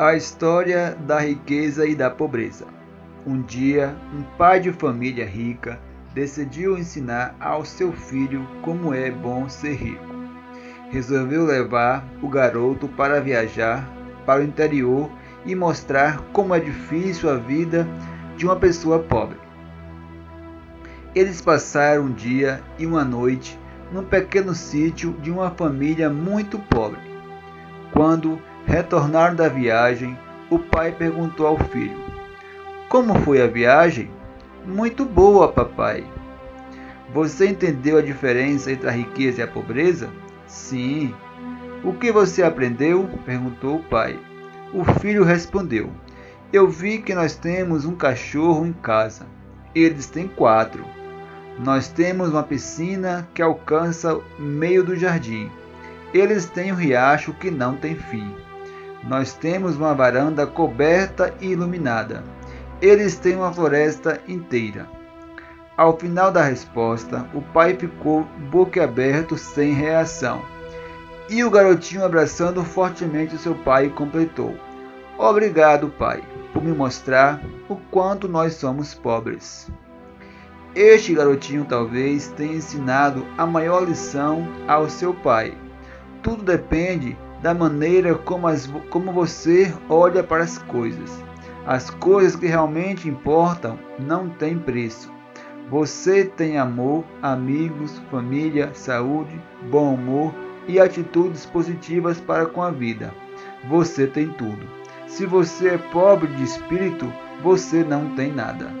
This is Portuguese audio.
A história da riqueza e da pobreza. Um dia, um pai de família rica decidiu ensinar ao seu filho como é bom ser rico. Resolveu levar o garoto para viajar para o interior e mostrar como é difícil a vida de uma pessoa pobre. Eles passaram um dia e uma noite num pequeno sítio de uma família muito pobre. Quando Retornaram da viagem, o pai perguntou ao filho: Como foi a viagem? Muito boa, papai. Você entendeu a diferença entre a riqueza e a pobreza? Sim. O que você aprendeu? perguntou o pai. O filho respondeu: Eu vi que nós temos um cachorro em casa. Eles têm quatro. Nós temos uma piscina que alcança meio do jardim. Eles têm um riacho que não tem fim. Nós temos uma varanda coberta e iluminada. Eles têm uma floresta inteira. Ao final da resposta, o pai ficou boquiaberto sem reação. E o garotinho, abraçando fortemente seu pai, completou: Obrigado, pai, por me mostrar o quanto nós somos pobres. Este garotinho talvez tenha ensinado a maior lição ao seu pai. Tudo depende da maneira como, as, como você olha para as coisas. As coisas que realmente importam não têm preço. Você tem amor, amigos, família, saúde, bom humor e atitudes positivas para com a vida. Você tem tudo. Se você é pobre de espírito, você não tem nada.